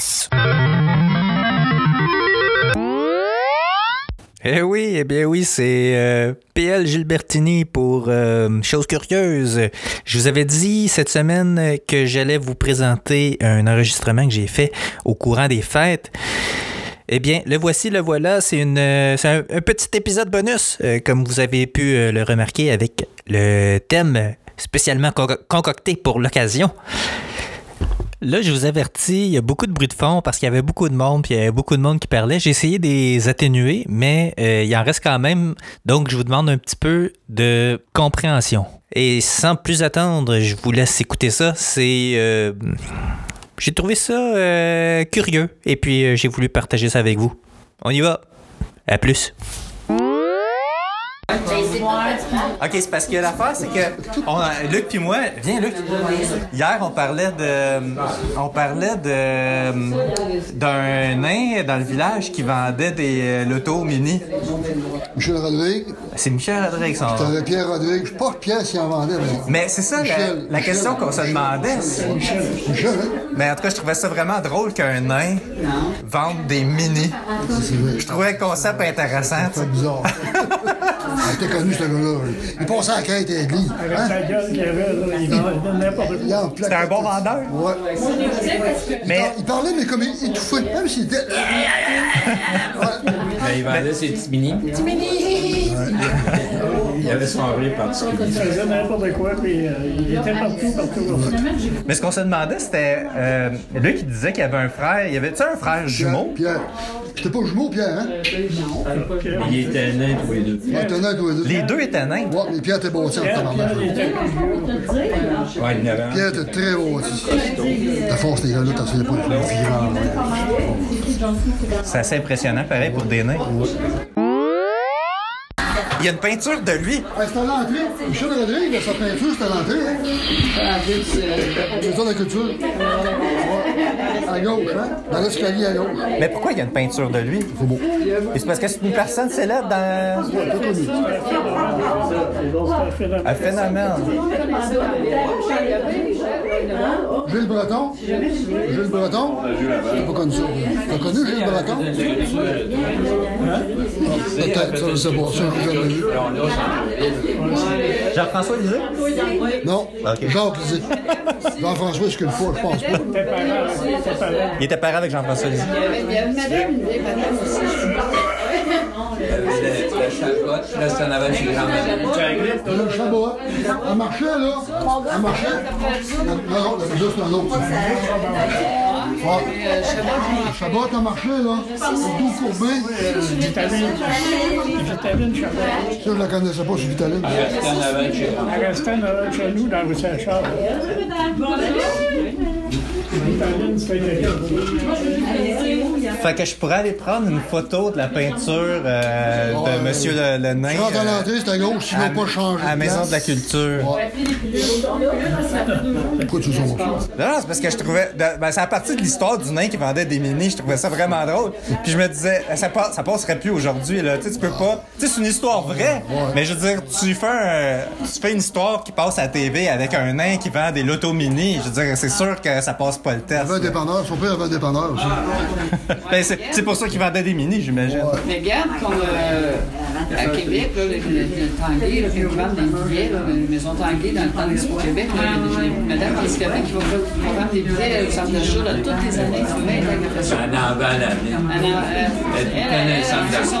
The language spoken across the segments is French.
passe. Eh oui, eh bien oui, c'est euh, PL Gilbertini pour euh, Chose Curieuse. Je vous avais dit cette semaine que j'allais vous présenter un enregistrement que j'ai fait au courant des fêtes. Eh bien, le voici, le voilà. C'est euh, un, petit épisode bonus, comme vous avez pu le remarquer, avec le thème spécialement con- concocté pour l'occasion. Là, je vous avertis, il y a beaucoup de bruit de fond parce qu'il y avait beaucoup de monde, puis il y avait beaucoup de monde qui parlait. J'ai essayé de les atténuer, mais euh, il en reste quand même. Donc, je vous demande un petit peu de compréhension. Et sans plus attendre, je vous laisse écouter ça. C'est. euh, j'ai trouvé ça euh, curieux, et puis j'ai voulu partager ça avec vous. On y va. À plus. Ok, c'est parce que l'affaire, c'est que on Luc puis moi, viens Luc. Hier, on parlait de, on parlait de d'un nain dans le village qui vendait des euh, lotos mini. Michel Rodrigue, C'est Michel Rodrigue, son nom. t'avais Pierre Rodrigue. Je pas Pierre s'il en vendait, mais. Mais c'est ça la, Michel, la Michel. question qu'on se demandait. Michel? Mais en tout cas, je trouvais ça vraiment drôle qu'un nain vende des mini. Je trouvais le concept intéressant. C'est bizarre. Il était connu, ce gars-là. Il passait à la quête l'église. Avec Hein? sa gueule qu'il avait, là, il vendait n'importe quoi. Il C'était un bon vendeur? Ouais. Mais Il, il parlait, mais comme il étouffé. Même s'il était. Ouais. Ben, il vendait ses petits mini. Il avait son rire particulier. Il faisait n'importe quoi, puis euh, il était partout, partout. Mais ce qu'on se demandait, c'était. Euh, lui qui disait qu'il y avait un frère. Il y avait-tu un frère jumeau? Pierre. C'était pas jumeau, Pierre, hein? Il était nain tous les deux. Ouais, t'en as tous les deux. Les deux étaient nains. Ouais, mais Pierre était bâti en tabarnak. Pierre, il était. Ouais, il était très bâti. La force, les gars-là, t'en souviens pas, ouais. C'est assez impressionnant, pareil, pour des nains. Il y a une peinture de lui. Ah, c'est à l'entrée. Michel Rodrigue, sa peinture, c'est à l'entrée. Hein? Maison de la culture. À gauche, hein? Dans l'escalier à gauche. Mais pourquoi il y a une peinture de lui? C'est beau. Et c'est parce que c'est une personne célèbre dans un phénomène. un phénomène. Gilles Breton. Gilles Breton. T'as pas connu ça? T'as connu Gilles Breton? Peut-être, je. Ça. Jean-François Lisée? Non. Jacques Lisée. Jean-François, est-ce qu'il le faut? Je pense pas. Il était parent avec Jean-François Lisée. Il y avait madame, une madame aussi. La chacotte, là, c'est en avant de chez grand-mère. Le Chabot, elle marchait, là. Elle marchait. Non, non, juste un autre. Ouais. Chabot, elle marchait, là. Dos courbé. Vitaline. Vitaline, Chabot. Ça, je la connaissais pas, c'est Vitaline. Avant de chez. Elle restait dans- chez nous, dans le Saint-Charles. Fait que je pourrais aller prendre une photo de la peinture euh, Ouais, de Monsieur le, le Nain. Tu rentres à euh, l'entrée, c'est à gauche, sinon pas changer. à la Maison de la. Culture. Ouais. Pourquoi tu ça? Non, c'est parce que je trouvais. de- ben, c'est à partir de l'histoire du nain qui vendait des mini, je trouvais ça vraiment drôle. Puis je me disais, ça, passe- ça passerait plus aujourd'hui, là. Tu sais, tu peux pas. Tu sais, c'est une histoire vraie. Mais je veux dire, tu fais, un- tu fais une histoire qui passe à la TV avec un nain qui vend des lotos mini. Je veux dire, c'est sûr que ça passe pas le Il test. avait un dépanneur, son père avait un dépanneur aussi. Ben, c'est c'est pour ça qu'il vendait des mini, j'imagine. Mais regarde, comme euh, à Québec, là, le, le, le Tanguay, là, quand ils vendent des billets, là, la maison Tanguay, dans le temps d'Expo Québec, là, il y a des- Madame qui va vendre des billets au centre d'achat là, toutes les années. 20 ans qu'elle fait ça.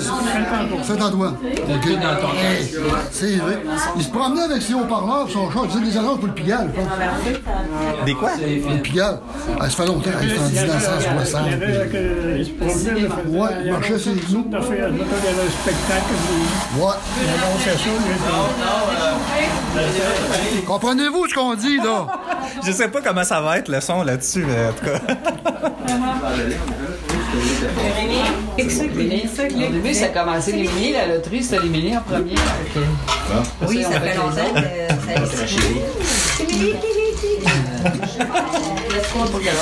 16. Faites un doigt. Okay. Eh, c'est vrai. Il se promenait avec ses haut-parleurs, son chat, il faisait des annonces pour le Des quoi? Le Elle se fait longtemps, elle est en 1960. Il. Ouais, il marchait ses genoux. Il un spectacle. Ouais. Comprenez-vous ce qu'on dit, là? je sais pas comment ça va être le son là-dessus, mais en tout cas. Au début, ça a commencé les mini, la loterie, c'était les mini en premier. Oui, on ça fait longtemps que ça existe.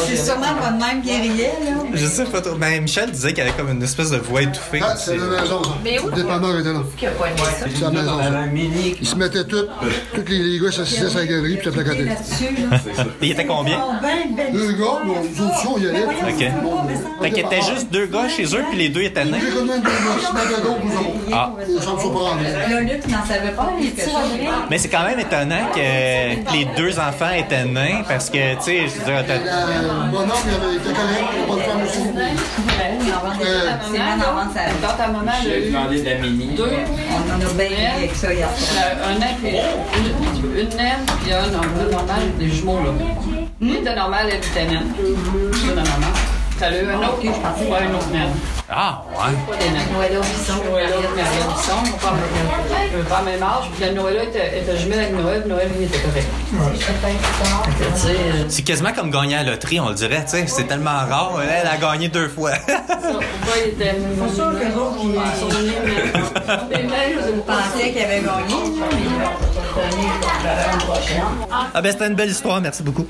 C'est sûrement pas de même qui riait, là. Je sais pas trop. Ben, Michel disait qu'il avait comme une espèce de voix étouffée. Ah, c'est la maison, ça. Mais où? Le dépanneur était là. Qui a pas aimé ça? C'est la maison, ça. mini. Ils se mettaient tous, tous les, gars s'assisaient sur la galerie, puis ça placotait. Là-dessus, là. Il était combien? Oh, ben, ben. Deux gars, nous autres, on y allait. Ok. Fait qu'il était juste deux gars chez eux, puis les deux étaient nés. Se. Ah. Luc n'en savait pas. Mais c'est quand même étonnant que les deux enfants étaient nains, parce que, tu sais, je veux dire, t'as- La bonhomme, il avait été correct, il n'y a pas de femme aussi. C'est d'en vendre sa... Dans ta maman, elle a J'ai eu demandé de la mini. deux. On en a bien avec ça hier soir. Euh, Un an, puis une, naine, puis un normal, normal, des jumeaux, là. Une de normal, elle était naine. Une de un autre, je. Ouais, un autre. Ah, ouais. Pas des naines. Noël au Bisson. Noëlla, Marianne Bisson, on parle de pas le même âge. Puis la Noëlla était, était jumelle avec Noël, Noël, lui, était correct. C'est quasiment comme gagner à la loterie, on le dirait, tu sais. C'est tellement rare. Elle, a gagné deux fois. pourquoi il était. C'est sûr que les autres, ils sont venus, mais. Les nains, je On pensait qu'il avait gagné. ah ben, c'était une belle histoire. Merci beaucoup.